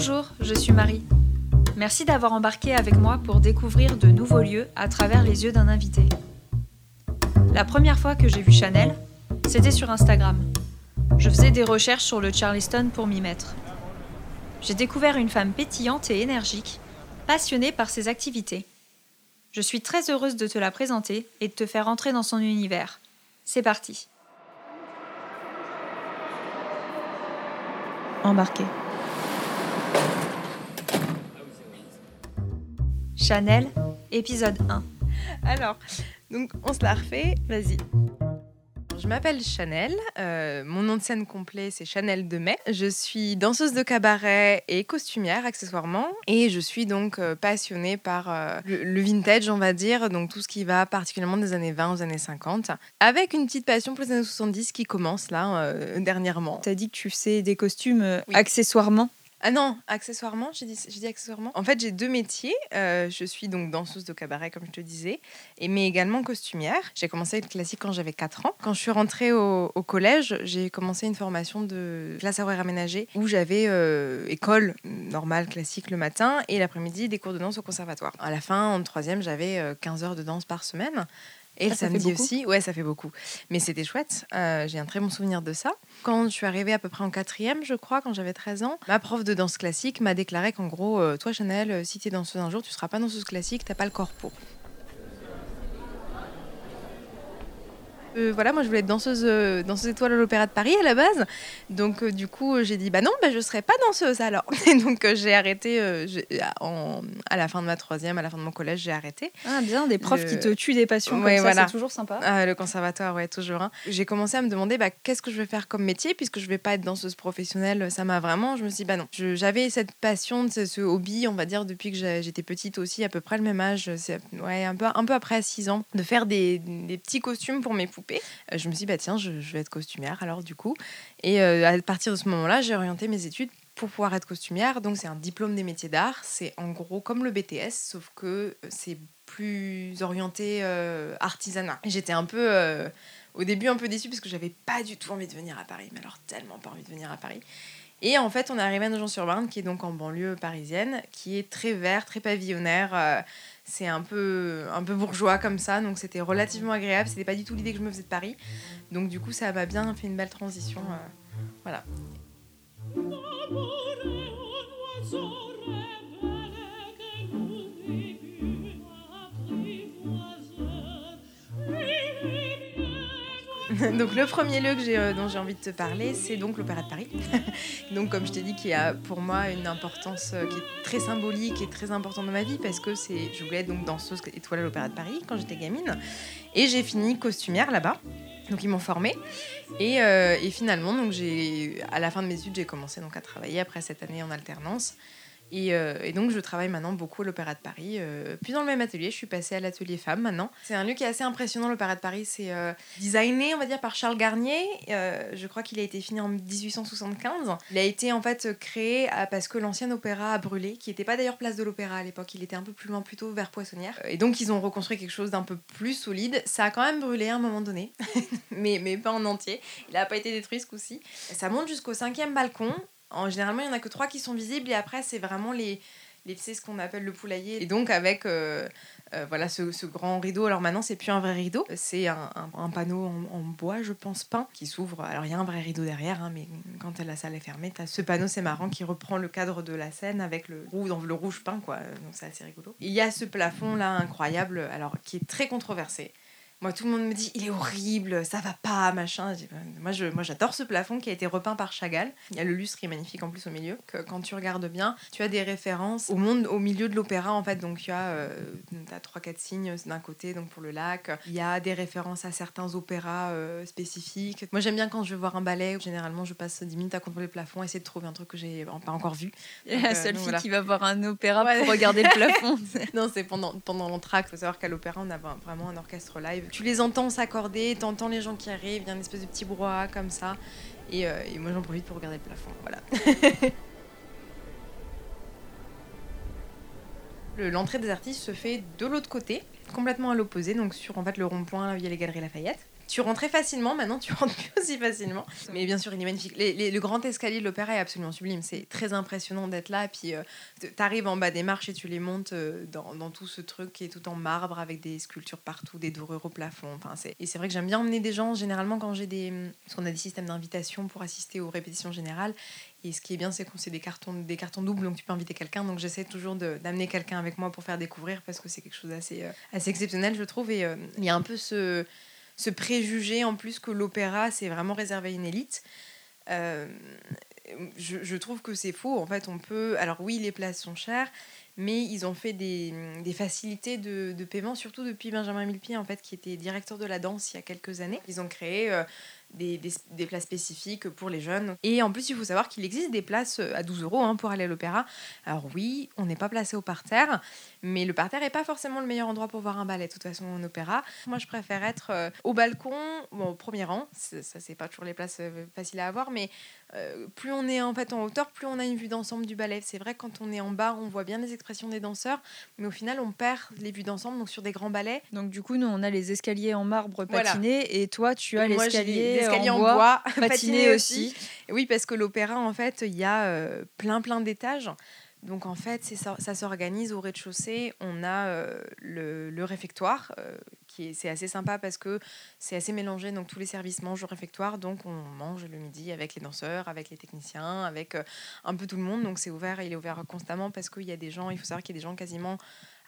Bonjour, je suis Marie. Merci d'avoir embarqué avec moi pour découvrir de nouveaux lieux à travers les yeux d'un invité. La première fois que j'ai vu Chanel, c'était sur Instagram. Je faisais des recherches sur le Charleston pour m'y mettre. J'ai découvert une femme pétillante et énergique, passionnée par ses activités. Je suis très heureuse de te la présenter et de te faire entrer dans son univers. C'est parti. Embarqué. Chanel, épisode 1. Alors, donc on se la refait, vas-y. Je m'appelle Chanel, euh, mon nom de scène complet c'est Chanel de Mai. Je suis danseuse de cabaret et costumière accessoirement et je suis donc euh, passionnée par euh, le, le vintage on va dire, donc tout ce qui va particulièrement des années 20 aux années 50, avec une petite passion pour les années 70 qui commence là euh, dernièrement. T'as dit que tu faisais des costumes euh, Oui. accessoirement? Ah non, accessoirement, j'ai dit, accessoirement. En fait, j'ai deux métiers. Euh, je suis donc danseuse de cabaret, comme je te disais, et, mais également costumière. J'ai commencé le classique quand j'avais 4 ans. Quand je suis rentrée au, collège, j'ai commencé une formation de classe horaire aménagée où j'avais euh, école normale, classique le matin, et l'après-midi, des cours de danse au conservatoire. À la fin, en troisième, j'avais euh, 15 heures de danse par semaine. Et Ah, le ça fait samedi aussi, ouais, ça fait beaucoup. Mais c'était chouette. Euh, j'ai un très bon souvenir de ça. Quand je suis arrivée à peu près en quatrième, je crois, quand j'avais 13 ans, ma prof de danse classique m'a déclaré qu'en gros, euh, toi Chanel, euh, si t'es danseuse un jour, tu seras pas danseuse classique, t'as pas le corps pour. Voilà, moi je voulais être danseuse, euh, danseuse étoile à l'Opéra de Paris à la base. Donc euh, du coup, j'ai dit bah non, bah, je serai pas danseuse alors. Et donc euh, j'ai arrêté en- à la fin de ma troisième, à la fin de mon collège, j'ai arrêté. Ah bien, des profs Le- qui te tuent des passions Ouais, comme ça, voilà. c'est toujours sympa. Ah, le conservatoire, ouais, toujours. hein. J'ai commencé à me demander bah, qu'est-ce que je vais faire comme métier, puisque je vais pas être danseuse professionnelle. Ça m'a vraiment. Je me suis dit, bah non. J'avais cette passion, ce, ce hobby, on va dire, depuis que j'étais petite aussi, à peu près le même âge. C'est ouais, un peu, un peu après 6 ans, de faire des, des petits costumes pour mes poupées. Euh, Je me suis dit, bah tiens, je, vais être costumière alors, du coup. Et euh, à partir de ce moment-là, j'ai orienté mes études pour pouvoir être costumière. Donc, c'est un diplôme des métiers d'art. C'est en gros comme le BTS, sauf que c'est plus orienté euh, artisanat. J'étais un peu, euh, au début, un peu déçue parce que j'avais pas du tout envie de venir à Paris, mais alors tellement pas envie de venir à Paris. Et en fait, on est arrivé à Nogent-sur-Marne, qui est donc en banlieue parisienne, qui est très vert, très pavillonnaire. euh, c'est un peu, un peu bourgeois comme ça, donc c'était relativement agréable. C'était pas du tout l'idée que je me faisais de Paris. Donc du coup, ça m'a bien fait une belle transition. euh, voilà. donc le premier lieu que euh, dont j'ai envie de te parler, c'est donc l'Opéra de Paris. donc comme je t'ai dit, qui a pour moi une importance euh, qui est très symbolique et très importante dans ma vie parce que c'est, je voulais être donc danseuse étoile à l'Opéra de Paris quand j'étais gamine et j'ai fini costumière là-bas. Donc ils m'ont formée et, euh, et finalement donc j'ai à la fin de mes études j'ai commencé donc à travailler après cette année en alternance et, euh, et donc je travaille maintenant beaucoup à l'Opéra de Paris. euh, puis dans le même atelier, je suis passée à l'atelier femmes maintenant. C'est un lieu qui est assez impressionnant, l'Opéra de Paris. C'est euh, designé, on va dire, par Charles Garnier. Euh, je crois qu'il a été fini en 1875. Il a été en fait créé parce que l'ancien opéra a brûlé, qui n'était pas d'ailleurs place de l'Opéra à l'époque. Il était un peu plus loin, plutôt vers Poissonnière. Et donc ils ont reconstruit quelque chose d'un peu plus solide. Ça a quand même brûlé à un moment donné, mais, mais pas en entier. Il n'a pas été détruit ce coup-ci. Ça monte jusqu'au cinquième balcon. En généralement, il n'y en a que trois qui sont visibles et après, c'est vraiment les, les c'est ce qu'on appelle le poulailler. Et donc, avec euh, euh, voilà ce, ce grand rideau. Alors maintenant, c'est plus un vrai rideau, c'est un, un- panneau en, bois, je pense, peint, qui s'ouvre. Alors, il y a un vrai rideau derrière, hein, mais quand la salle est fermée, as ce panneau, c'est marrant, qui reprend le cadre de la scène avec le, rouge, le rouge peint, quoi. Donc, c'est assez rigolo. Il y a ce plafond-là incroyable, alors qui est très controversé. Moi, tout le monde me dit, il est horrible, ça va pas, machin. Je dis, Moi, je, moi, j'adore ce plafond qui a été repeint par Chagall. Il y a le lustre qui est magnifique en plus au milieu. Que quand tu regardes bien, tu as des références au monde, au milieu de l'opéra, en fait. Donc, tu as, euh, t'as trois, quatre signes d'un côté, donc pour le lac. Il y a des références à certains opéras euh, spécifiques. Moi, j'aime bien quand je veux voir un ballet, généralement, je passe 10 minutes à contrôler le plafond, essayer de trouver un truc que j'ai pas encore vu. Donc, la euh, seule fille qui va voir un opéra Ouais. pour regarder le plafond. Non, c'est pendant, pendant l'entracte. Il faut savoir qu'à l'opéra, on a vra- vraiment un orchestre live. Tu les entends s'accorder, t'entends les gens qui arrivent, il y a une espèce de petit brouhaha comme ça. Et, euh, et moi, j'en profite pour regarder le plafond. Voilà. Le- L'entrée des artistes se fait de l'autre côté, complètement à l'opposé, donc sur en fait le rond-point, là les galeries Lafayette. Tu rentrais facilement, maintenant tu rentres plus aussi facilement. Mais bien sûr, il est magnifique. le grand escalier de l'opéra est absolument sublime. C'est très impressionnant d'être là. Puis euh, tu arrives en bas des marches et tu les montes euh, dans, dans, tout ce truc qui est tout en marbre avec des sculptures partout, des dorures au plafond. Enfin, et c'est vrai que j'aime bien emmener des gens, généralement quand j'ai des. Parce qu'on a des systèmes d'invitation pour assister aux répétitions générales. Et ce qui est bien, c'est qu'on sait des cartons, des cartons doubles, donc tu peux inviter quelqu'un. Donc j'essaie toujours d'amener quelqu'un avec moi pour faire découvrir parce que c'est quelque chose d'assez euh, assez exceptionnel, je trouve. Et il y a un peu ce ce préjugé en plus que l'opéra, c'est vraiment réservé à une élite. Euh, je, trouve que c'est faux. En fait, on peut. Alors, oui, les places sont chères, mais ils ont fait des, facilités de, paiement, surtout depuis Benjamin Millepied, en fait, qui était directeur de la danse il y a quelques années. Ils ont créé. Euh, des, des, places spécifiques pour les jeunes. Et en plus, il faut savoir qu'il existe des places à 12 euros hein, pour aller à l'opéra. Alors oui, on n'est pas placé au parterre, mais le parterre n'est pas forcément le meilleur endroit pour voir un ballet, de toute façon, en opéra. Moi, je préfère être euh, au balcon, bon, au premier rang. Ça, c'est pas toujours les places euh, faciles à avoir, mais euh, plus on est en fait en hauteur, plus on a une vue d'ensemble du ballet. C'est vrai, quand on est en bas, on voit bien les expressions des danseurs, mais au final, on perd les vues d'ensemble, donc sur des grands ballets. Donc, du coup, nous, on a les escaliers en marbre patinés, et toi, tu as l'escalier en, en, bois, patiné, aussi. Oui, parce que l'opéra, en fait, il y a plein, plein d'étages. Donc en fait, ça, ça s'organise au rez-de-chaussée. On a euh, le, réfectoire, euh, qui est, c'est assez sympa parce que c'est assez mélangé. Donc tous les services mangent au réfectoire. Donc on mange le midi avec les danseurs, avec les techniciens, avec euh, un peu tout le monde. Donc c'est ouvert, il est ouvert constamment parce qu'il y a des gens, il faut savoir qu'il y a des gens quasiment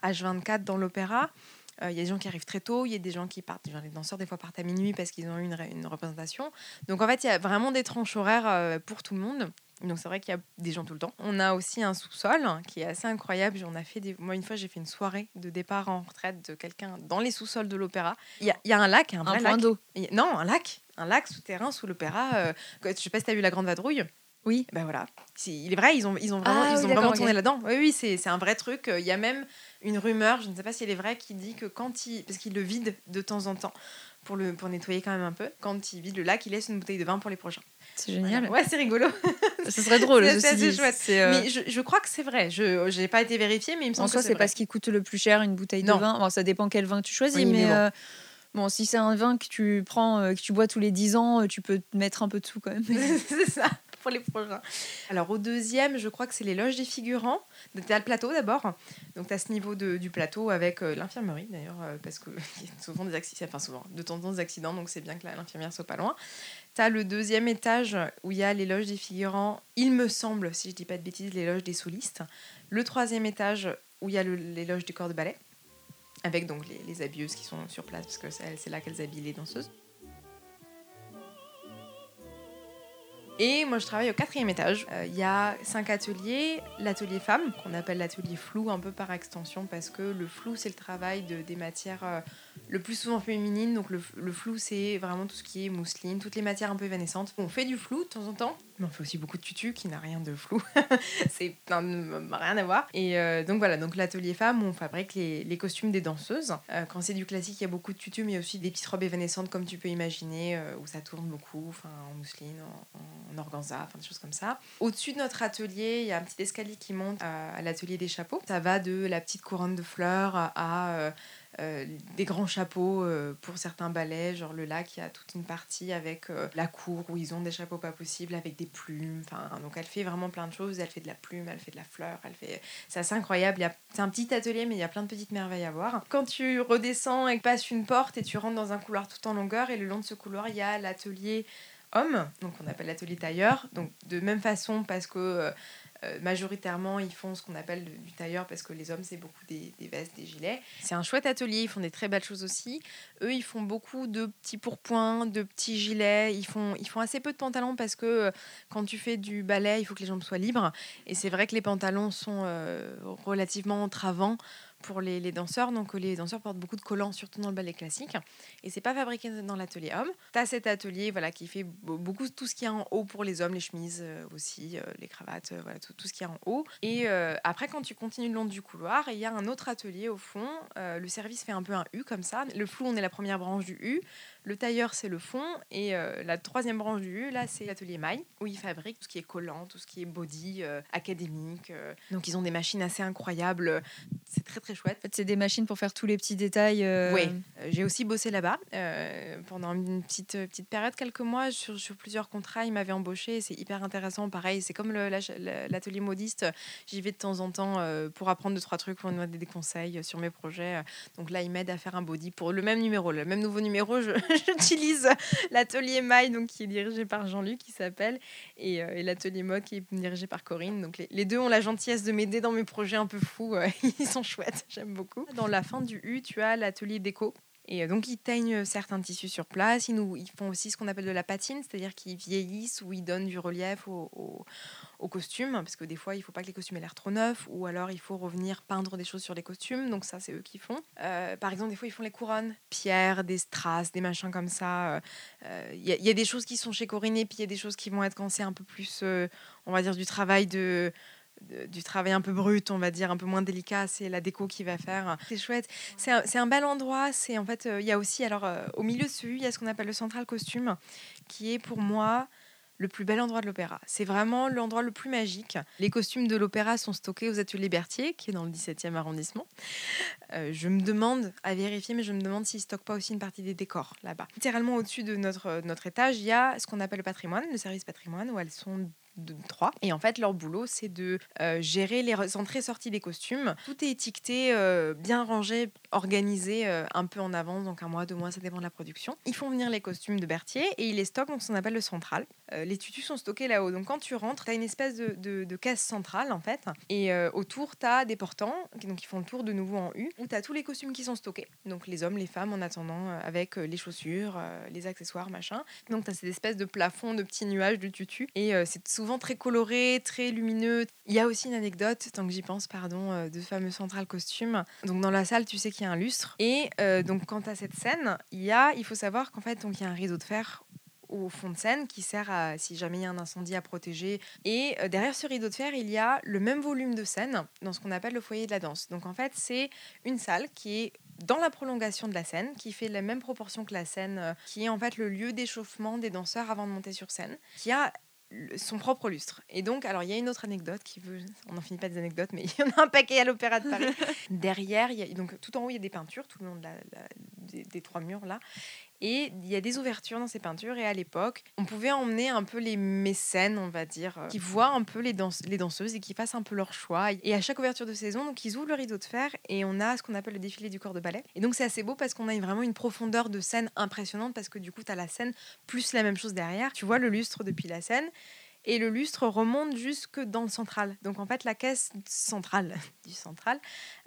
H24 dans l'opéra. Il y a des gens qui arrivent très tôt, il y a des gens qui partent, les danseurs des fois partent à minuit parce qu'ils ont eu une, une représentation. Donc en fait, il y a vraiment des tranches horaires pour tout le monde. Donc c'est vrai qu'il y a des gens tout le temps. On a aussi un sous-sol qui est assez incroyable. On a fait des... Moi une fois j'ai fait une soirée de départ en retraite de quelqu'un dans les sous-sols de l'opéra. Il y a, y a, un lac, un, vrai un lac. d'eau. Non, un lac, un lac souterrain sous l'opéra. Euh... Je sais pas si tu as vu la Grande Vadrouille. Oui. Ben voilà. Il est vrai, ils ont, ils ont vraiment, ah ils ont vraiment tourné là-dedans. Oui, oui, c'est un vrai truc. Il y a même une rumeur, je ne sais pas si elle est vraie, qui dit que quand il. Parce qu'il le vide de temps en temps pour, le, pour nettoyer quand même un peu. Quand il vide le lac, il laisse une bouteille de vin pour les prochains. C'est génial. Ouais, c'est rigolo. Ce serait drôle. c'est assez chouette. Euh, mais je, je, crois que c'est vrai. Je n'ai pas été vérifié, mais il me semble en soi, c'est parce qu'il coûte le plus cher une bouteille de vin. Bon, ça dépend quel vin tu choisis, mais. bon. Euh, bon. si c'est un vin que tu prends, euh, que tu bois tous les 10 ans, tu peux mettre un peu de tout quand même. c'est ça pour les prochains. Alors au deuxième, je crois que c'est les loges des figurants. Tu as le plateau d'abord. Donc tu as ce niveau de, du plateau avec l'infirmerie d'ailleurs, parce qu'il y a souvent des accidents, enfin souvent, de temps en temps des accidents, donc c'est bien que l'infirmière soit pas loin. Tu as le deuxième étage où il y a les loges des figurants, il me semble, si je dis pas de bêtises, les loges des solistes. Le troisième étage où il y a les loges du corps de ballet, avec donc les, les habilleuses qui sont sur place, parce que c'est là qu'elles habillent les danseuses. Et moi, je travaille au quatrième étage. Euh, il y a cinq ateliers. L'atelier femme, qu'on appelle l'atelier flou un peu par extension, parce que le flou, c'est le travail de, des matières euh, le plus souvent féminines. Donc le, le flou, c'est vraiment tout ce qui est mousseline, toutes les matières un peu évanescentes. On fait du flou de temps en temps, mais on fait aussi beaucoup de tutu qui n'a rien de flou. c'est rien à voir. Et euh, donc voilà, donc l'atelier femme, on fabrique les, les costumes des danseuses. quand c'est du classique, il y a beaucoup de tutu, mais aussi des petites robes évanescentes, comme tu peux imaginer, où ça tourne beaucoup, en mousseline, en en organza, enfin des choses comme ça. Au-dessus de notre atelier, il y a un petit escalier qui monte à, l'atelier des chapeaux. Ça va de la petite couronne de fleurs à, euh, euh, des grands chapeaux euh, pour certains ballets, genre le lac, il y a toute une partie avec la cour où ils ont des chapeaux pas possibles avec des plumes. Enfin, donc elle fait vraiment plein de choses. Elle fait de la plume, elle fait de la fleur, elle fait. C'est assez incroyable. C'est un petit atelier, mais il y a plein de petites merveilles à voir. Quand tu redescends et passes une porte et tu rentres dans un couloir tout en longueur, et le long de ce couloir, il y a l'atelier hommes, donc on appelle l'atelier tailleur. Donc de même façon parce que euh, euh, majoritairement ils font ce qu'on appelle du tailleur parce que les hommes c'est beaucoup des, vestes, des gilets. C'est un chouette atelier, ils font des très belles choses aussi. Eux ils font beaucoup de petits pourpoints, de petits gilets. Ils font, ils font assez peu de pantalons parce que euh, quand tu fais du ballet il faut que les jambes soient libres. Et c'est vrai que les pantalons sont relativement entravants pour les, danseurs. Donc, les danseurs portent beaucoup de collants, surtout dans le ballet classique. Et c'est pas fabriqué dans l'atelier homme. Tu as cet atelier voilà, qui fait beaucoup tout ce qu'il y a en haut pour les hommes, les chemises euh, aussi, euh, les cravates, euh, voilà, tout, tout, ce qu'il y a en haut. Et après, quand tu continues le long du couloir, il y a un autre atelier au fond. le service fait un peu un U comme ça. Le flou, on est la première branche du U. Le tailleur, c'est le fond. Et la troisième branche du U, là, c'est l'atelier maille, où ils fabriquent tout ce qui est collant, tout ce qui est body, académique. Donc, ils ont des machines assez incroyables. C'est très, très chouette. En fait, c'est des machines pour faire tous les petits détails. euh, Oui, euh, j'ai aussi bossé là-bas euh, pendant une petite, petite période, quelques mois, sur, sur plusieurs contrats. Ils m'avaient embauché. C'est hyper intéressant. Pareil, c'est comme l'atelier modiste. J'y vais de temps en temps euh, pour apprendre deux, trois trucs, pour demander des conseils sur mes projets. Donc là, ils m'aident à faire un body pour le même numéro. Le même nouveau numéro, j'utilise l'atelier maille, donc, qui est dirigé par Jean-Luc, qui s'appelle, et, et l'atelier mode, qui est dirigé par Corinne. Donc les, les deux ont la gentillesse de m'aider dans mes projets un peu fous. ils sont chouettes, j'aime beaucoup. Dans la fin du U, tu as l'atelier déco. Et euh, donc, ils teignent certains tissus sur place. Ils, nous, ils font aussi ce qu'on appelle de la patine, c'est-à-dire qu'ils vieillissent ou ils donnent du relief au, au, au costume. Parce que des fois, il ne faut pas que les costumes aient l'air trop neufs. Ou alors, il faut revenir peindre des choses sur les costumes. Donc, ça, c'est eux qui font. Euh, par exemple, des fois, ils font les couronnes. Pierre, des strass, des machins comme ça. Euh, euh, Il y, a- il des choses qui sont chez Corinne et puis il y a des choses qui vont être quand c'est un peu plus, euh, on va dire, du travail de- du travail un peu brut, on va dire, un peu moins délicat, c'est la déco qui va faire. C'est chouette. C'est un, bel endroit. C'est en fait, euh, il y a aussi, alors euh, au milieu de ce U, il y a ce qu'on appelle le central costume, qui est pour moi le plus bel endroit de l'opéra. C'est vraiment l'endroit le plus magique. Les costumes de l'opéra sont stockés aux ateliers Berthier, qui est dans le 17e arrondissement. Euh, je me demande, à vérifier, mais je me demande s'ils stockent pas aussi une partie des décors là-bas. Littéralement au-dessus de notre, notre étage, il y a ce qu'on appelle le patrimoine, le service patrimoine, où elles sont trois. Et en fait, leur boulot, c'est de euh, gérer les entrées-sorties des costumes. Tout est étiqueté, euh, bien rangé, organisé euh, un peu en avance, donc un mois, deux mois, ça dépend de la production. Ils font venir les costumes de Berthier et ils les stockent dans ce qu'on appelle le central. Les tutus sont stockés là-haut. Donc quand tu rentres, tu as une espèce de, de- caisse centrale en fait. Et autour, tu as des portants, donc ils font le tour de nouveau en U, où tu as tous les costumes qui sont stockés. Donc les hommes, les femmes en attendant, avec les chaussures, les accessoires, machin. Donc tu as cette espèce de plafond de petits nuages de tutus. Et c'est souvent très coloré, très lumineux. Il y a aussi une anecdote, tant que j'y pense, pardon, euh, de fameux central costume. Donc dans la salle, tu sais qu'il y a un lustre. Et euh, donc quand tu as cette scène, il y a, il faut savoir qu'en fait, donc il y a un rideau de fer au fond de scène qui sert à, si jamais il y a un incendie, à protéger. Et euh, derrière ce rideau de fer, il y a le même volume de scène dans ce qu'on appelle le foyer de la danse. Donc en fait, c'est une salle qui est dans la prolongation de la scène, qui fait la même proportion que la scène, qui est en fait le lieu d'échauffement des danseurs avant de monter sur scène, qui a son propre lustre. Et donc, alors il y a une autre anecdote qui veut, on n'en finit pas des anecdotes, mais il y en a un paquet à l'Opéra de Paris. Derrière, il y a, donc tout en haut, il y a des peintures tout le long de la- la- des, trois murs là. Et il y a des ouvertures dans ces peintures. Et à l'époque, on pouvait emmener un peu les mécènes, on va dire, euh, qui voient un peu les, les danseuses et qui fassent un peu leur choix. Et à chaque ouverture de saison, donc ils ouvrent le rideau de fer et on a ce qu'on appelle le défilé du corps de ballet. Et donc c'est assez beau parce qu'on a vraiment une profondeur de scène impressionnante parce que du coup, tu as la scène plus la même chose derrière. Tu vois le lustre depuis la scène. Et le lustre remonte jusque dans le central. Donc en fait, la caisse centrale du central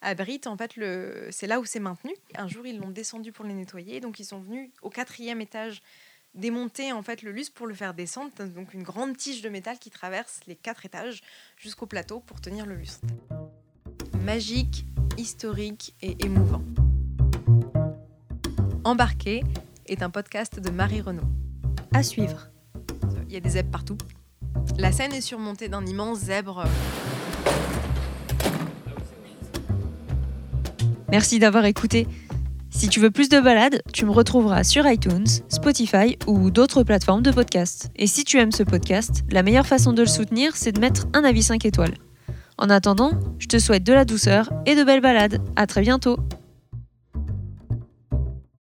abrite en fait le. C'est là où c'est maintenu. Un jour, ils l'ont descendu pour les nettoyer, donc ils sont venus au quatrième étage démonter en fait le lustre pour le faire descendre. Donc une grande tige de métal qui traverse les quatre étages jusqu'au plateau pour tenir le lustre. Magique, historique et émouvant. Embarqué est un podcast de Marie Renaud. À suivre. Il y a des zèbres partout. La scène est surmontée d'un immense zèbre. Merci d'avoir écouté. Si tu veux plus de balades, tu me retrouveras sur iTunes, Spotify ou d'autres plateformes de podcast. Et si tu aimes ce podcast, la meilleure façon de le soutenir, c'est de mettre un avis 5 étoiles. En attendant, je te souhaite de la douceur et de belles balades. À très bientôt.